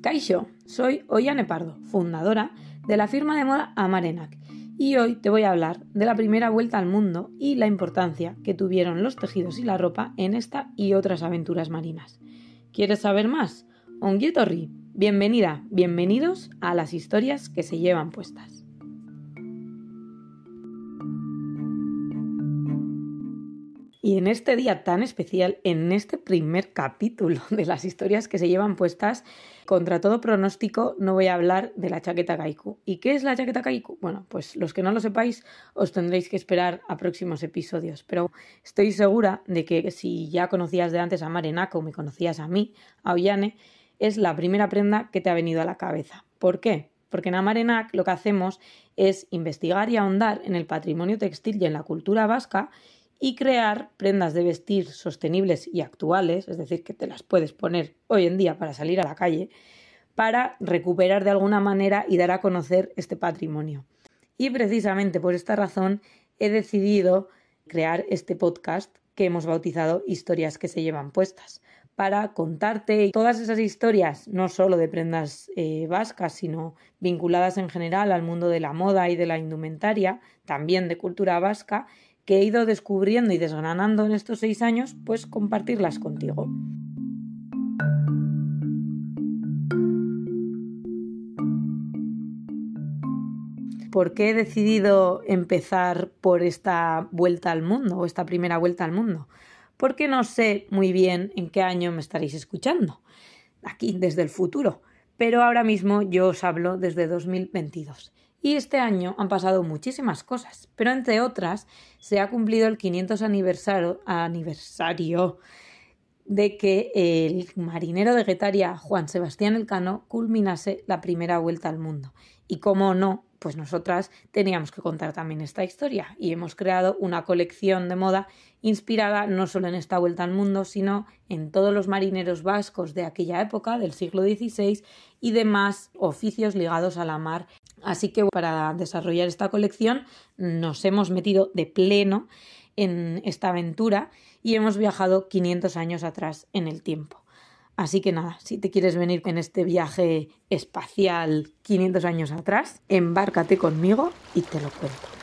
Kaixo, soy Ollane Pardo, fundadora de la firma de moda Amarenac, y hoy te voy a hablar de la primera vuelta al mundo y la importancia que tuvieron los tejidos y la ropa en esta y otras aventuras marinas. ¿Quieres saber más? Ongietorri, bienvenida, bienvenidos a las historias que se llevan puestas. Y en este día tan especial, en este primer capítulo de las historias que se llevan puestas, contra todo pronóstico, no voy a hablar de la chaqueta kaiku. ¿Y qué es la chaqueta kaiku? Bueno, pues los que no lo sepáis, os tendréis que esperar a próximos episodios. Pero estoy segura de que si ya conocías de antes a Marenaco me conocías a mí, a Ollane, es la primera prenda que te ha venido a la cabeza. ¿Por qué? Porque en Amarenac lo que hacemos es investigar y ahondar en el patrimonio textil y en la cultura vasca y crear prendas de vestir sostenibles y actuales, es decir, que te las puedes poner hoy en día para salir a la calle, para recuperar de alguna manera y dar a conocer este patrimonio. Y precisamente por esta razón he decidido crear este podcast que hemos bautizado Historias que se llevan puestas, para contarte todas esas historias, no solo de prendas eh, vascas, sino vinculadas en general al mundo de la moda y de la indumentaria, también de cultura vasca, que he ido descubriendo y desgranando en estos seis años, pues compartirlas contigo. ¿Por qué he decidido empezar por esta vuelta al mundo o esta primera vuelta al mundo? Porque no sé muy bien en qué año me estaréis escuchando, aquí desde el futuro, pero ahora mismo yo os hablo desde 2022. Y este año han pasado muchísimas cosas, pero entre otras se ha cumplido el 500 aniversario, de que el marinero de Guetaria, Juan Sebastián Elcano, culminase la primera vuelta al mundo. Y como no, pues nosotras teníamos que contar también esta historia y hemos creado una colección de moda inspirada no solo en esta vuelta al mundo, sino en todos los marineros vascos de aquella época, del siglo XVI, y demás oficios ligados a la mar. Así que para desarrollar esta colección nos hemos metido de pleno en esta aventura y hemos viajado 500 años atrás en el tiempo. Así que nada, si te quieres venir en este viaje espacial 500 años atrás, embárcate conmigo y te lo cuento.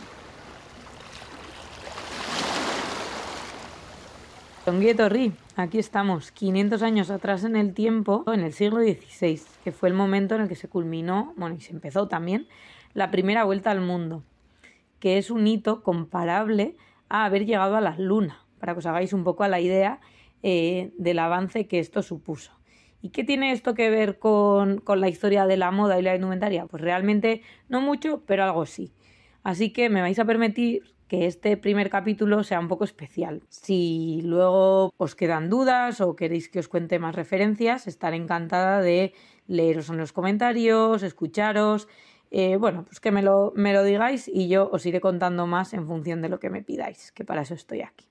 Ri, aquí estamos, 500 años atrás en el tiempo, en el siglo XVI, que fue el momento en el que se culminó, bueno, y se empezó también, la primera vuelta al mundo, que es un hito comparable a haber llegado a la Luna, para que os hagáis un poco a la idea eh, del avance que esto supuso. ¿Y qué tiene esto que ver con, con la historia de la moda y la indumentaria? Pues realmente no mucho, pero algo sí. Así que me vais a permitir que este primer capítulo sea un poco especial. Si luego os quedan dudas o queréis que os cuente más referencias, estaré encantada de leeros en los comentarios, escucharos. Eh, bueno, pues que me lo, me lo digáis y yo os iré contando más en función de lo que me pidáis, que para eso estoy aquí.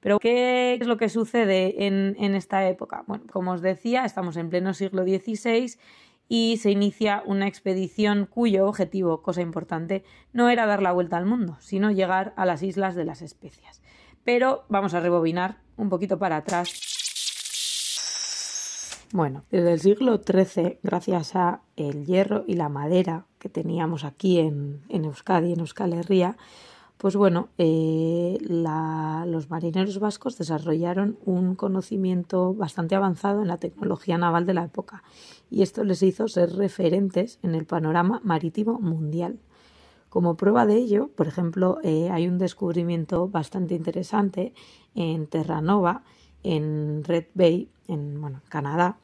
Pero, ¿qué es lo que sucede en, en esta época? Bueno, como os decía, estamos en pleno siglo XVI y se inicia una expedición cuyo objetivo, cosa importante, no era dar la vuelta al mundo, sino llegar a las Islas de las Especias. Pero vamos a rebobinar un poquito para atrás. Bueno, desde el siglo XIII, gracias a el hierro y la madera que teníamos aquí en, en Euskadi, en Euskal Herria, pues bueno, eh, los marineros vascos desarrollaron un conocimiento bastante avanzado en la tecnología naval de la época y esto les hizo ser referentes en el panorama marítimo mundial. Como prueba de ello, por ejemplo, eh, hay un descubrimiento bastante interesante en Terranova, en Red Bay, en Canadá,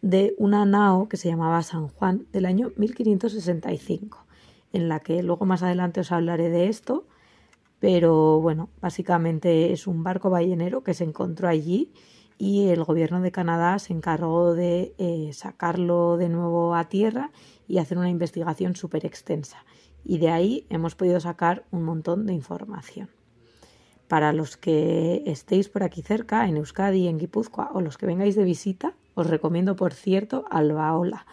de una nao que se llamaba San Juan del año 1565, en la que luego más adelante os hablaré de esto pero bueno, básicamente es un barco ballenero que se encontró allí y el gobierno de Canadá se encargó de eh, sacarlo de nuevo a tierra y hacer una investigación súper extensa. Y de ahí hemos podido sacar un montón de información. Para los que estéis por aquí cerca, en Euskadi, en Guipúzcoa, o los que vengáis de visita, os recomiendo, por cierto, Albaola,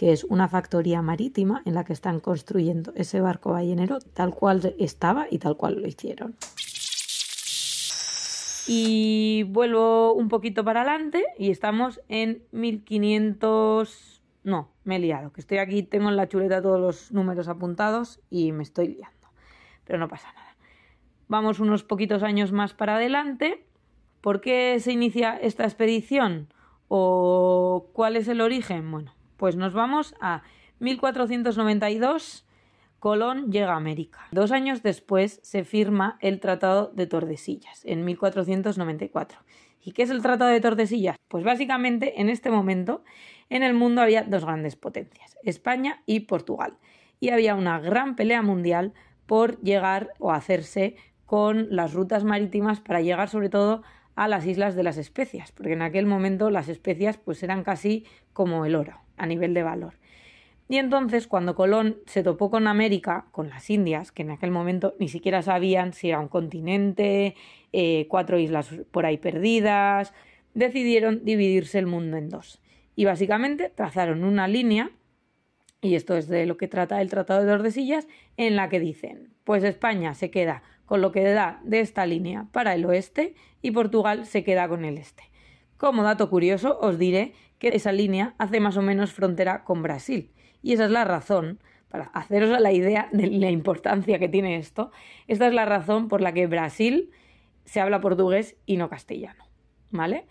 que es una factoría marítima en la que están construyendo ese barco ballenero tal cual estaba y tal cual lo hicieron. Y vuelvo un poquito para adelante y estamos en 1500... No, me he liado, que estoy aquí, tengo en la chuleta todos los números apuntados y me estoy liando. Pero no pasa nada. Vamos unos poquitos años más para adelante. ¿Por qué se inicia esta expedición? ¿O cuál es el origen? Bueno, pues nos vamos a 1492 Colón llega a América. Dos años después se firma el Tratado de Tordesillas, en 1494. ¿Y qué es el Tratado de Tordesillas? Pues básicamente en este momento en el mundo había dos grandes potencias, España y Portugal. Y había una gran pelea mundial por llegar o hacerse con las rutas marítimas para llegar sobre todo a las islas de las especias, porque en aquel momento las especias pues eran casi como el oro a nivel de valor. Y entonces, cuando Colón se topó con América, con las Indias, que en aquel momento ni siquiera sabían si era un continente, eh, cuatro islas por ahí perdidas, decidieron dividirse el mundo en dos. Y básicamente trazaron una línea, y esto es de lo que trata el Tratado de Tordesillas, en la que dicen, pues España se queda con lo que da de esta línea para el oeste y Portugal se queda con el este. Como dato curioso, os diré que esa línea hace más o menos frontera con Brasil y esa es la razón, para haceros la idea de la importancia que tiene esto, esta es la razón por la que Brasil se habla portugués y no castellano, ¿vale?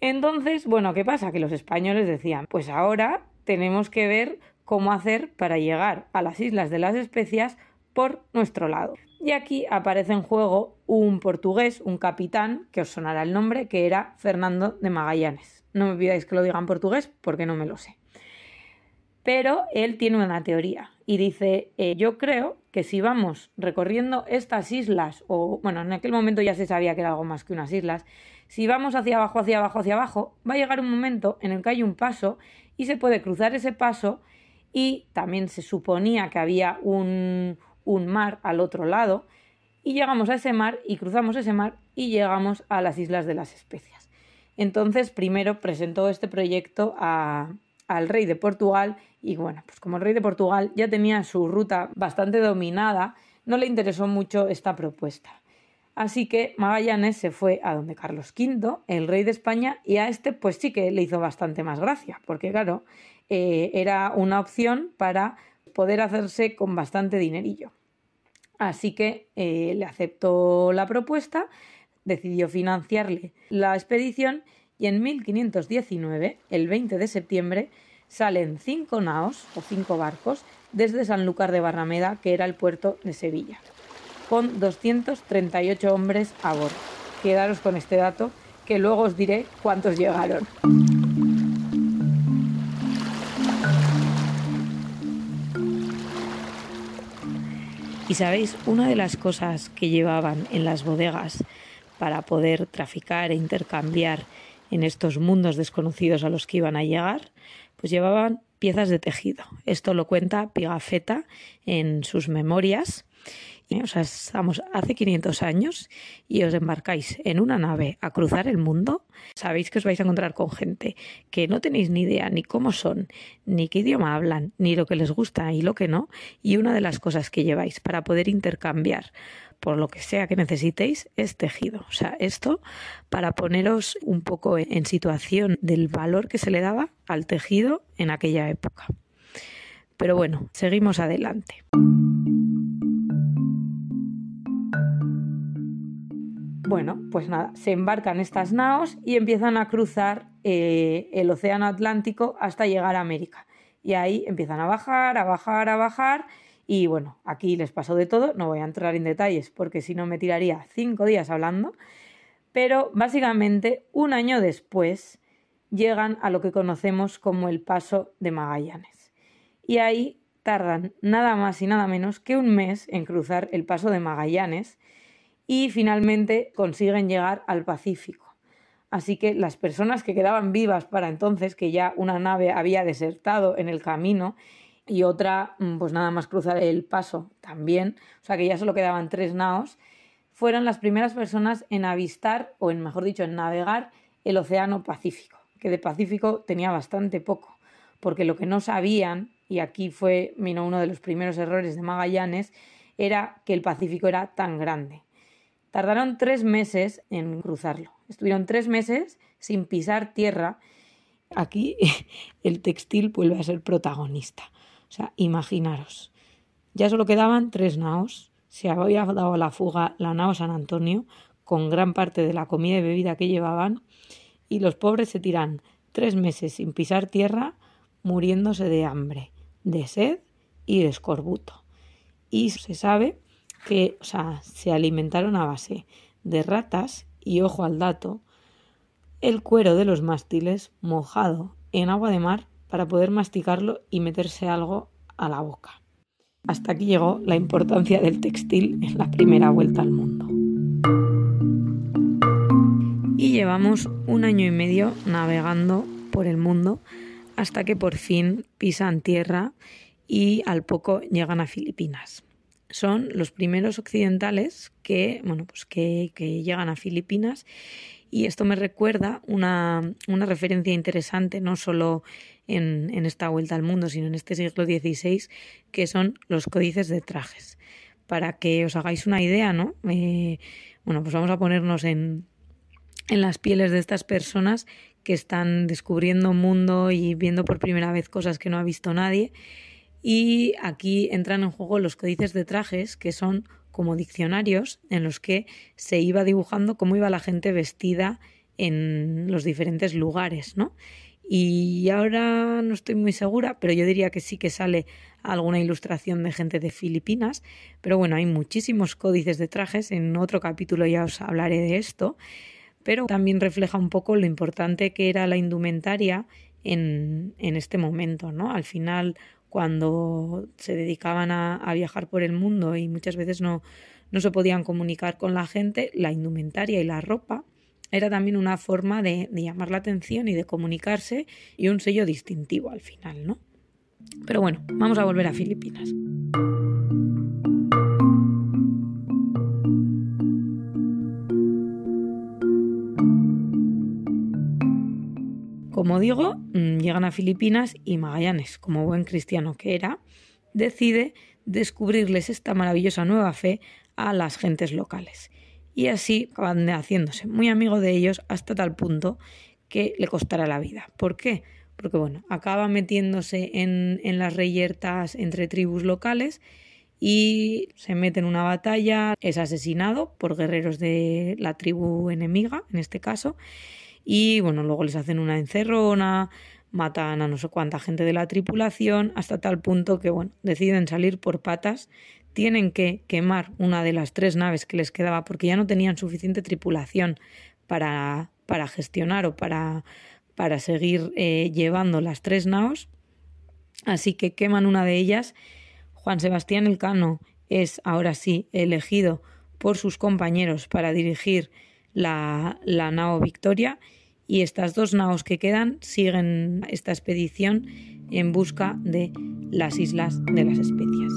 Entonces, bueno, ¿qué pasa? Que los españoles decían, pues ahora tenemos que ver cómo hacer para llegar a las Islas de las Especias por nuestro lado. Y aquí aparece en juego un portugués, un capitán, que os sonará el nombre, que era Fernando de Magallanes. No me pidáis que lo diga en portugués porque no me lo sé. Pero él tiene una teoría y dice, eh, yo creo que si vamos recorriendo estas islas, o bueno, en aquel momento ya se sabía que era algo más que unas islas, si vamos hacia abajo, hacia abajo, hacia abajo, va a llegar un momento en el que hay un paso y se puede cruzar ese paso y también se suponía que había un, un mar al otro lado y llegamos a ese mar y cruzamos ese mar y llegamos a las Islas de las Especias. Entonces, primero presentó este proyecto a, al rey de Portugal y bueno, pues como el rey de Portugal ya tenía su ruta bastante dominada, no le interesó mucho esta propuesta. Así que Magallanes se fue a donde Carlos V, el rey de España, y a este pues sí que le hizo bastante más gracia, porque claro, eh, era una opción para poder hacerse con bastante dinerillo. Así que eh, le aceptó la propuesta, decidió financiarle la expedición y en 1519, el 20 de septiembre, salen cinco naos o cinco barcos desde Sanlúcar de Barrameda, que era el puerto de Sevilla, con 238 hombres a bordo. Quedaros con este dato, que luego os diré cuántos llegaron. Y sabéis, una de las cosas que llevaban en las bodegas para poder traficar e intercambiar en estos mundos desconocidos a los que iban a llegar, pues llevaban piezas de tejido. Esto lo cuenta Pigafetta en sus memorias. O sea, estamos hace 500 años y os embarcáis en una nave a cruzar el mundo. Sabéis que os vais a encontrar con gente que no tenéis ni idea ni cómo son, ni qué idioma hablan, ni lo que les gusta y lo que no. Y una de las cosas que lleváis para poder intercambiar por lo que sea que necesitéis, es tejido. O sea, esto para poneros un poco en situación del valor que se le daba al tejido en aquella época. Pero bueno, seguimos adelante. Bueno, pues nada, se embarcan estas naos y empiezan a cruzar eh, el Océano Atlántico hasta llegar a América. Y ahí empiezan a bajar, a bajar, a bajar y bueno, aquí les pasó de todo, no voy a entrar en detalles porque si no me tiraría cinco días hablando, pero básicamente un año después llegan a lo que conocemos como el Paso de Magallanes. Y ahí tardan nada más y nada menos que un mes en cruzar el Paso de Magallanes y finalmente consiguen llegar al Pacífico. Así que las personas que quedaban vivas para entonces, que ya una nave había desertado en el camino y otra, mm, pues nada más cruzar el paso también, o sea que ya solo quedaban tres naos, fueron las primeras personas en avistar, o en mejor dicho, en navegar el Océano Pacífico, que de Pacífico tenía bastante poco, porque lo que no sabían, y aquí fue uno de los primeros errores de Magallanes, era que el Pacífico era tan grande. Tardaron tres meses en cruzarlo. Estuvieron tres meses sin pisar tierra. Aquí el textil vuelve a ser protagonista. O sea, imaginaros. Ya solo quedaban tres naos. Se había dado la fuga la nao San Antonio con gran parte de la comida y bebida que llevaban y los pobres se tiran tres meses sin pisar tierra muriéndose de hambre, de sed y de escorbuto. Y se sabe que, o sea, se alimentaron a base de ratas y, ojo al dato, el cuero de los mástiles mojado en agua de mar para poder masticarlo y meterse algo a la boca. Hasta aquí llegó la importancia del textil en la primera vuelta al mundo. Y llevamos un año y medio navegando por el mundo hasta que por fin pisan tierra y al poco llegan a Filipinas. Son los primeros occidentales que, bueno, pues que, llegan a Filipinas y esto me recuerda una, una referencia interesante, no solo en, en, esta vuelta al mundo, sino en este siglo XVI, que son los códices de trajes. Para que os hagáis una idea, ¿no? Eh, bueno, pues vamos a ponernos en, en las pieles de estas personas que están descubriendo un mundo y viendo por primera vez cosas que no ha visto nadie. Y aquí entran en juego los códices de trajes, que son como diccionarios en los que se iba dibujando cómo iba la gente vestida en los diferentes lugares, ¿no? Y ahora no estoy muy segura, pero yo diría que sí que sale alguna ilustración de gente de Filipinas. Pero bueno, hay muchísimos códices de trajes. En otro capítulo ya os hablaré de esto pero también refleja un poco lo importante que era la indumentaria en, en este momento, ¿no? Al final, cuando se dedicaban a, viajar por el mundo y muchas veces no, no se podían comunicar con la gente, la indumentaria y la ropa era también una forma de, de llamar la atención y de comunicarse y un sello distintivo al final, ¿no? Pero bueno, vamos a volver a Filipinas. Como digo, mm, llegan a Filipinas y Magallanes, como buen cristiano que era, decide descubrirles esta maravillosa nueva fe a las gentes locales. Y así acaban haciéndose muy amigo de ellos hasta tal punto que le costará la vida. ¿Por qué? Porque bueno, acaba metiéndose en, en las reyertas entre tribus locales y se mete en una batalla, es asesinado por guerreros de la tribu enemiga, en este caso, y bueno, luego les hacen una encerrona, matan a no sé cuánta gente de la tripulación, hasta tal punto que bueno, deciden salir por patas, tienen que quemar una de las tres naves que les quedaba porque ya no tenían suficiente tripulación para, para gestionar o para, para seguir eh, llevando las tres naos. Así que queman una de ellas. Juan Sebastián Elcano es ahora sí elegido por sus compañeros para dirigir la, la nao Victoria y estas dos naos que quedan siguen esta expedición en busca de las islas de las especias.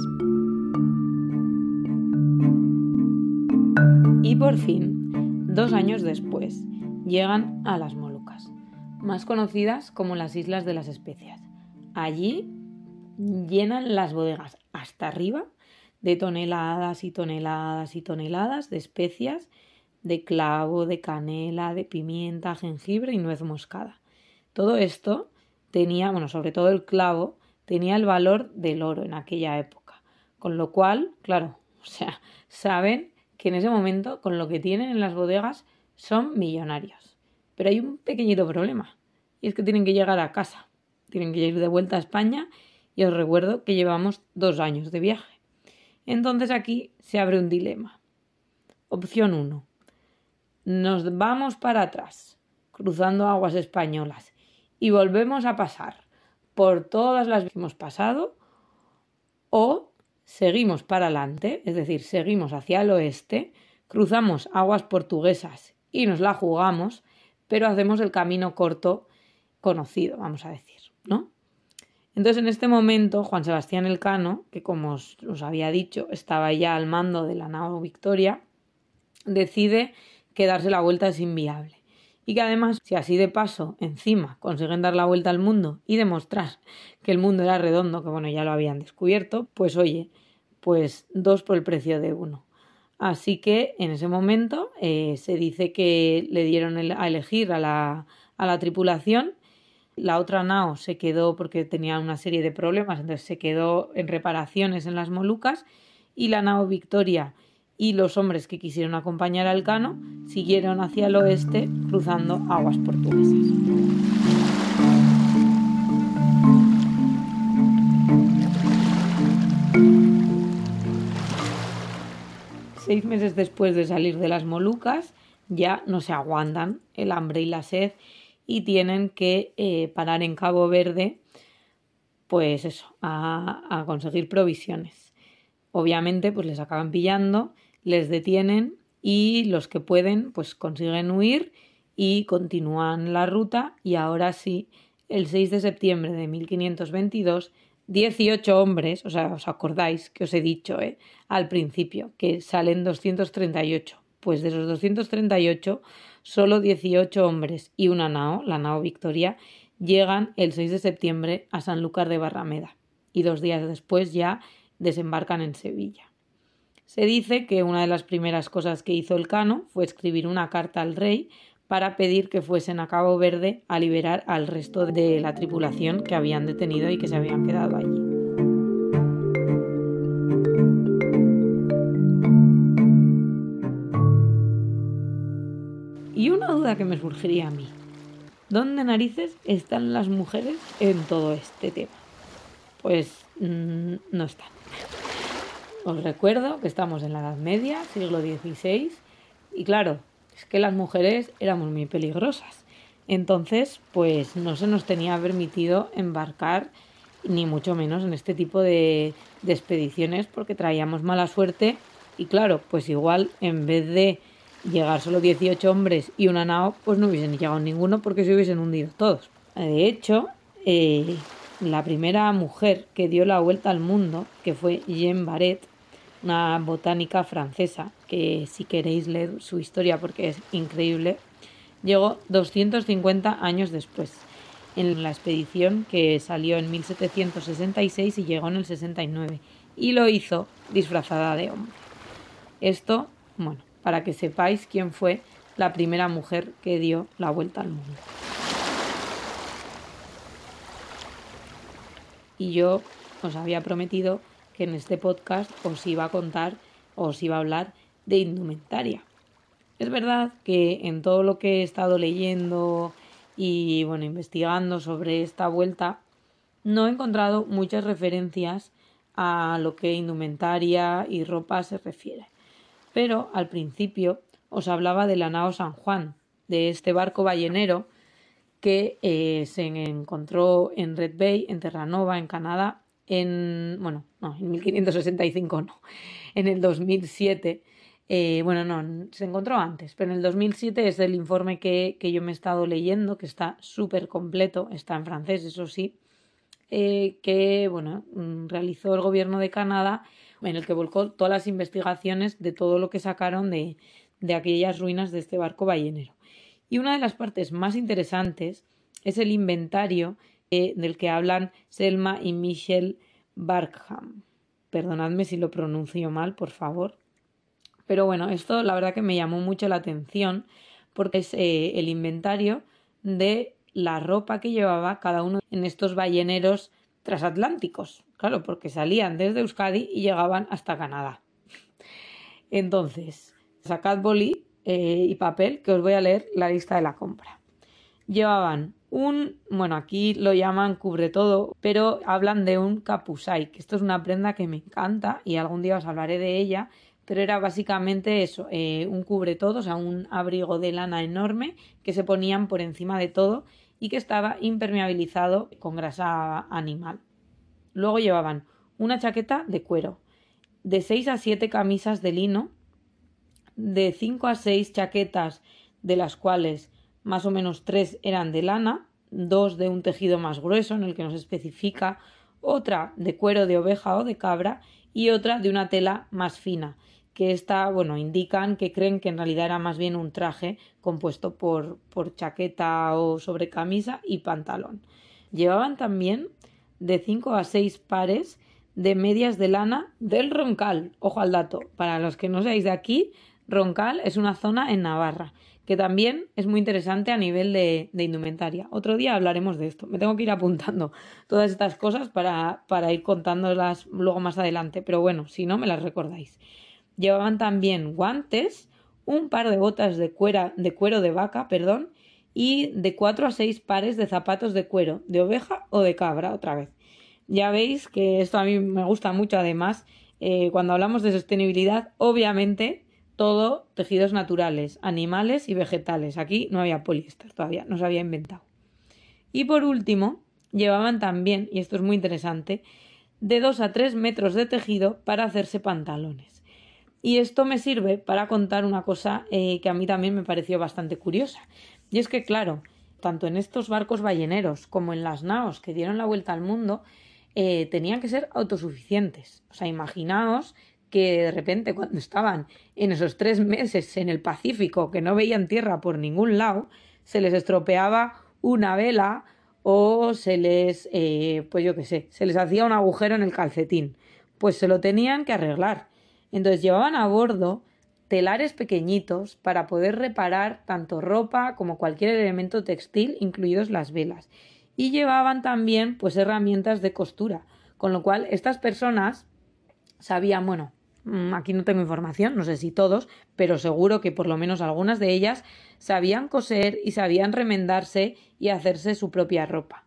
Y por fin, dos años después, llegan a las Molucas, más conocidas como las Islas de las Especias. Allí llenan las bodegas hasta arriba de toneladas y toneladas y toneladas de especias de clavo, de canela, de pimienta, jengibre y nuez moscada. Todo esto tenía, bueno, sobre todo el clavo, tenía el valor del oro en aquella época. Con lo cual, claro, o sea, saben que en ese momento, con lo que tienen en las bodegas, son millonarios. Pero hay un pequeñito problema, y es que tienen que llegar a casa, tienen que ir de vuelta a España, y os recuerdo que llevamos dos años de viaje. Entonces aquí se abre un dilema. Opción 1 nos vamos para atrás, cruzando aguas españolas, y volvemos a pasar por todas las que hemos pasado, o seguimos para adelante, es decir, seguimos hacia el oeste, cruzamos aguas portuguesas y nos la jugamos, pero hacemos el camino corto conocido, vamos a decir, ¿no? Entonces, en este momento, Juan Sebastián Elcano, que como os, había dicho, estaba ya al mando de la nao Victoria, decide que darse la vuelta es inviable. Y que además, si así de paso, encima, consiguen dar la vuelta al mundo y demostrar que el mundo era redondo, que bueno, ya lo habían descubierto, pues oye, pues dos por el precio de uno. Así que en ese momento eh, se dice que le dieron a elegir a la, a la tripulación. La otra nao se quedó porque tenía una serie de problemas, entonces se quedó en reparaciones en las Molucas y la nao Victoria y los hombres que quisieron acompañar al Cano siguieron hacia el oeste cruzando aguas portuguesas. Seis meses después de salir de las Molucas, ya no se aguantan el hambre y la sed y tienen que eh, parar en Cabo Verde, pues eso, a, a conseguir provisiones. Obviamente, pues les acaban pillando les detienen y los que pueden pues consiguen huir y continúan la ruta y ahora sí, el 6 de septiembre de 1522, 18 hombres, o sea, os acordáis que os he dicho ¿eh? al principio que salen 238, pues de esos 238 solo 18 hombres y una nao, la nao Victoria, llegan el 6 de septiembre a Sanlúcar de Barrameda y dos días después ya desembarcan en Sevilla. Se dice que una de las primeras cosas que hizo el Cano fue escribir una carta al rey para pedir que fuesen a Cabo Verde a liberar al resto de la tripulación que habían detenido y que se habían quedado allí. Y una duda que me surgiría a mí. ¿Dónde narices están las mujeres en todo este tema? Pues mm, no están. Os recuerdo que estamos en la Edad Media, siglo XVI, y claro, es que las mujeres éramos muy peligrosas. Entonces, pues no se nos tenía permitido embarcar ni mucho menos en este tipo de, expediciones porque traíamos mala suerte y claro, pues igual en vez de llegar solo 18 hombres y una nao, pues no hubiesen llegado ninguno porque se hubiesen hundido todos. De hecho, eh, la primera mujer que dio la vuelta al mundo, que fue Jean Barret, una botánica francesa, que si queréis leer su historia porque es increíble, llegó 250 años después, en la expedición que salió en 1766 y llegó en el 69, y lo hizo disfrazada de hombre. Esto, bueno, para que sepáis quién fue la primera mujer que dio la vuelta al mundo. Y yo os había prometido que en este podcast os iba a contar, os iba a hablar de indumentaria. Es verdad que en todo lo que he estado leyendo y bueno, investigando sobre esta vuelta, no he encontrado muchas referencias a lo que indumentaria y ropa se refiere. Pero al principio os hablaba de la nao San Juan, de este barco ballenero que eh, se encontró en Red Bay, en Terranova, en Canadá, en, bueno, no, en 1565 no, en el 2007, eh, bueno, no, se encontró antes, pero en el 2007 es el informe que, yo me he estado leyendo, que está súper completo, está en francés, eso sí, eh, que, bueno, mm, realizó el gobierno de Canadá, en el que volcó todas las investigaciones de todo lo que sacaron de, de aquellas ruinas de este barco ballenero. Y una de las partes más interesantes es el inventario del que hablan Selma y Michelle Barkham. Perdonadme si lo pronuncio mal, por favor. Pero bueno, esto la verdad que me llamó mucho la atención porque es eh, el inventario de la ropa que llevaba cada uno en estos balleneros transatlánticos. Claro, porque salían desde Euskadi y llegaban hasta Canadá. Entonces, sacad boli eh, y papel que os voy a leer la lista de la compra. Llevaban un, bueno, aquí lo llaman cubre todo, pero hablan de un capusai, que esto es una prenda que me encanta y algún día os hablaré de ella, pero era básicamente eso, eh, un cubre todo, o sea, un abrigo de lana enorme que se ponían por encima de todo y que estaba impermeabilizado con grasa animal. Luego llevaban una chaqueta de cuero, de 6 a 7 camisas de lino, de 5 a 6 chaquetas de las cuales más o menos tres eran de lana, dos de un tejido más grueso en el que nos especifica, otra de cuero de oveja o de cabra y otra de una tela más fina, que esta, bueno, indican que creen que en realidad era más bien un traje compuesto por, por chaqueta o sobrecamisa y pantalón. Llevaban también de cinco a seis pares de medias de lana del Roncal. Ojo al dato, para los que no seáis de aquí, Roncal es una zona en Navarra, que también es muy interesante a nivel de, indumentaria. Otro día hablaremos de esto. Me tengo que ir apuntando todas estas cosas para, para ir contándolas luego más adelante, pero bueno, si no, me las recordáis. Llevaban también guantes, un par de botas de, de cuero de vaca, perdón, y de cuatro a seis pares de zapatos de cuero, de oveja o de cabra, otra vez. Ya veis que esto a mí me gusta mucho, además, eh, cuando hablamos de sostenibilidad, obviamente todo tejidos naturales, animales y vegetales. Aquí no había poliéster todavía, no se había inventado. Y por último, llevaban también, y esto es muy interesante, de 2 a 3 metros de tejido para hacerse pantalones. Y esto me sirve para contar una cosa eh, que a mí también me pareció bastante curiosa. Y es que, claro, tanto en estos barcos balleneros como en las naos que dieron la vuelta al mundo, eh, tenían que ser autosuficientes. O sea, imaginaos que de repente cuando estaban en esos tres meses en el Pacífico que no veían tierra por ningún lado, se les estropeaba una vela o se les, eh, pues yo qué sé, se les hacía un agujero en el calcetín. Pues se lo tenían que arreglar. Entonces llevaban a bordo telares pequeñitos para poder reparar tanto ropa como cualquier elemento textil, incluidos las velas. Y llevaban también pues herramientas de costura, con lo cual estas personas sabían, bueno, aquí no tengo información, no sé si todos, pero seguro que por lo menos algunas de ellas sabían coser y sabían remendarse y hacerse su propia ropa.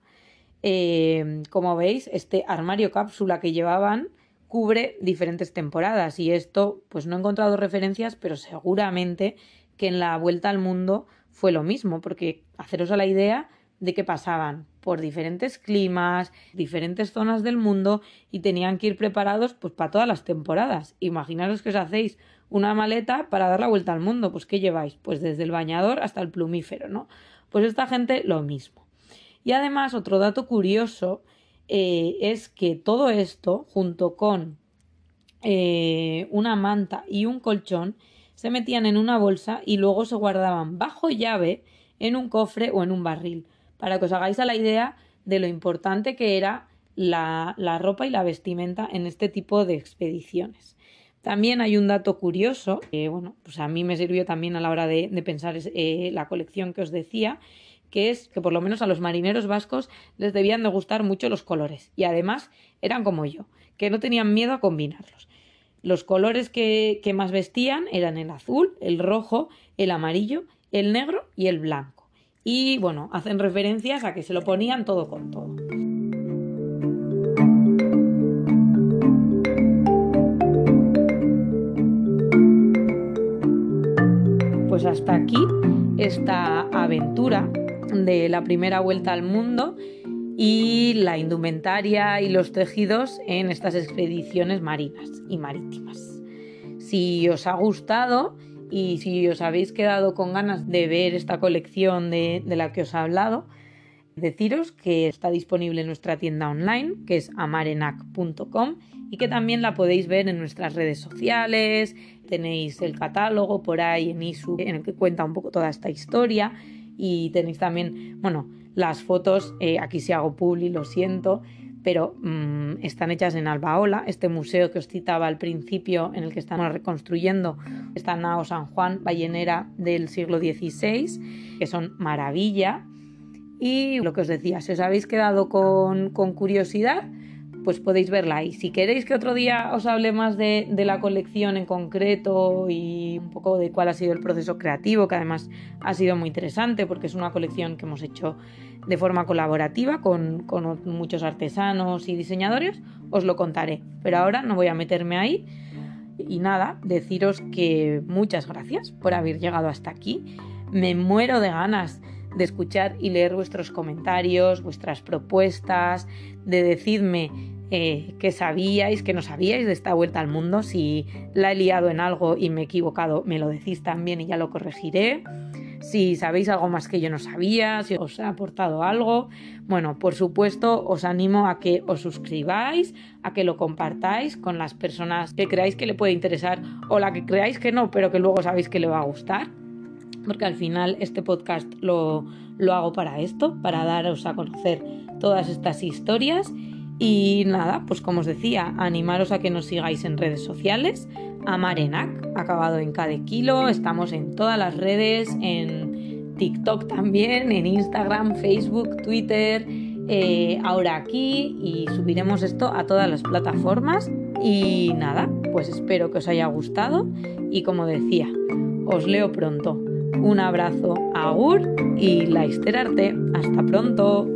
Eh, como veis, este armario cápsula que llevaban cubre diferentes temporadas y esto pues no he encontrado referencias, pero seguramente que en la vuelta al mundo fue lo mismo, porque haceros a la idea de que pasaban por diferentes climas, diferentes zonas del mundo y tenían que ir preparados pues para todas las temporadas. Imaginaros que os hacéis una maleta para dar la vuelta al mundo, pues ¿qué lleváis? Pues desde el bañador hasta el plumífero, ¿no? Pues esta gente lo mismo. Y además otro dato curioso eh, es que todo esto, junto con eh, una manta y un colchón, se metían en una bolsa y luego se guardaban bajo llave en un cofre o en un barril, para que os hagáis a la idea de lo importante que era la, ropa y la vestimenta en este tipo de expediciones. También hay un dato curioso, que bueno, pues a mí me sirvió también a la hora de, pensar eh, la colección que os decía, que es que por lo menos a los marineros vascos les debían de gustar mucho los colores y además eran como yo, que no tenían miedo a combinarlos. Los colores que más vestían eran el azul, el rojo, el amarillo, el negro y el blanco. Y bueno, hacen referencias a que se lo ponían todo con todo. Pues hasta aquí esta aventura de la primera vuelta al mundo y la indumentaria y los tejidos en estas expediciones marinas y marítimas. Si os ha gustado y si os habéis quedado con ganas de ver esta colección de, la que os he hablado, deciros que está disponible en nuestra tienda online, que es amarenac.com, y que también la podéis ver en nuestras redes sociales. Tenéis el catálogo por ahí en ISU, en el que cuenta un poco toda esta historia y tenéis también, bueno, las fotos, eh, aquí si hago publi, lo siento, pero mm, están hechas en Albaola, este museo que os citaba al principio, en el que estamos reconstruyendo esta nao San Juan, ballenera del siglo XVI, que son maravilla. Y lo que os decía, si os habéis quedado con, con curiosidad, pues podéis verla ahí. Si queréis que otro día os hable más de, la colección en concreto y un poco de cuál ha sido el proceso creativo, que además ha sido muy interesante porque es una colección que hemos hecho de forma colaborativa con, con muchos artesanos y diseñadores, os lo contaré. Pero ahora no voy a meterme ahí. Y nada, deciros que muchas gracias por haber llegado hasta aquí. Me muero de ganas de escuchar y leer vuestros comentarios, vuestras propuestas, de decirme eh, que sabíais, que no sabíais de esta vuelta al mundo. Si la he liado en algo y me he equivocado, me lo decís también y ya lo corregiré. Si sabéis algo más que yo no sabía, si os ha aportado algo, bueno, por supuesto os animo a que os suscribáis, a que lo compartáis con las personas que creáis que le puede interesar o la que creáis que no, pero que luego sabéis que le va a gustar. Porque al final este podcast lo, lo hago para esto, para daros a conocer todas estas historias Y nada, pues como os decía, animaros a que nos sigáis en redes sociales. Amarenac, acabado en cada kilo. Estamos en todas las redes, en TikTok también, en Instagram, Facebook, Twitter, eh, ahora aquí y subiremos esto a todas las plataformas. Y nada, pues espero que os haya gustado y como decía, os leo pronto. Un abrazo, agur y la Arte. Hasta pronto.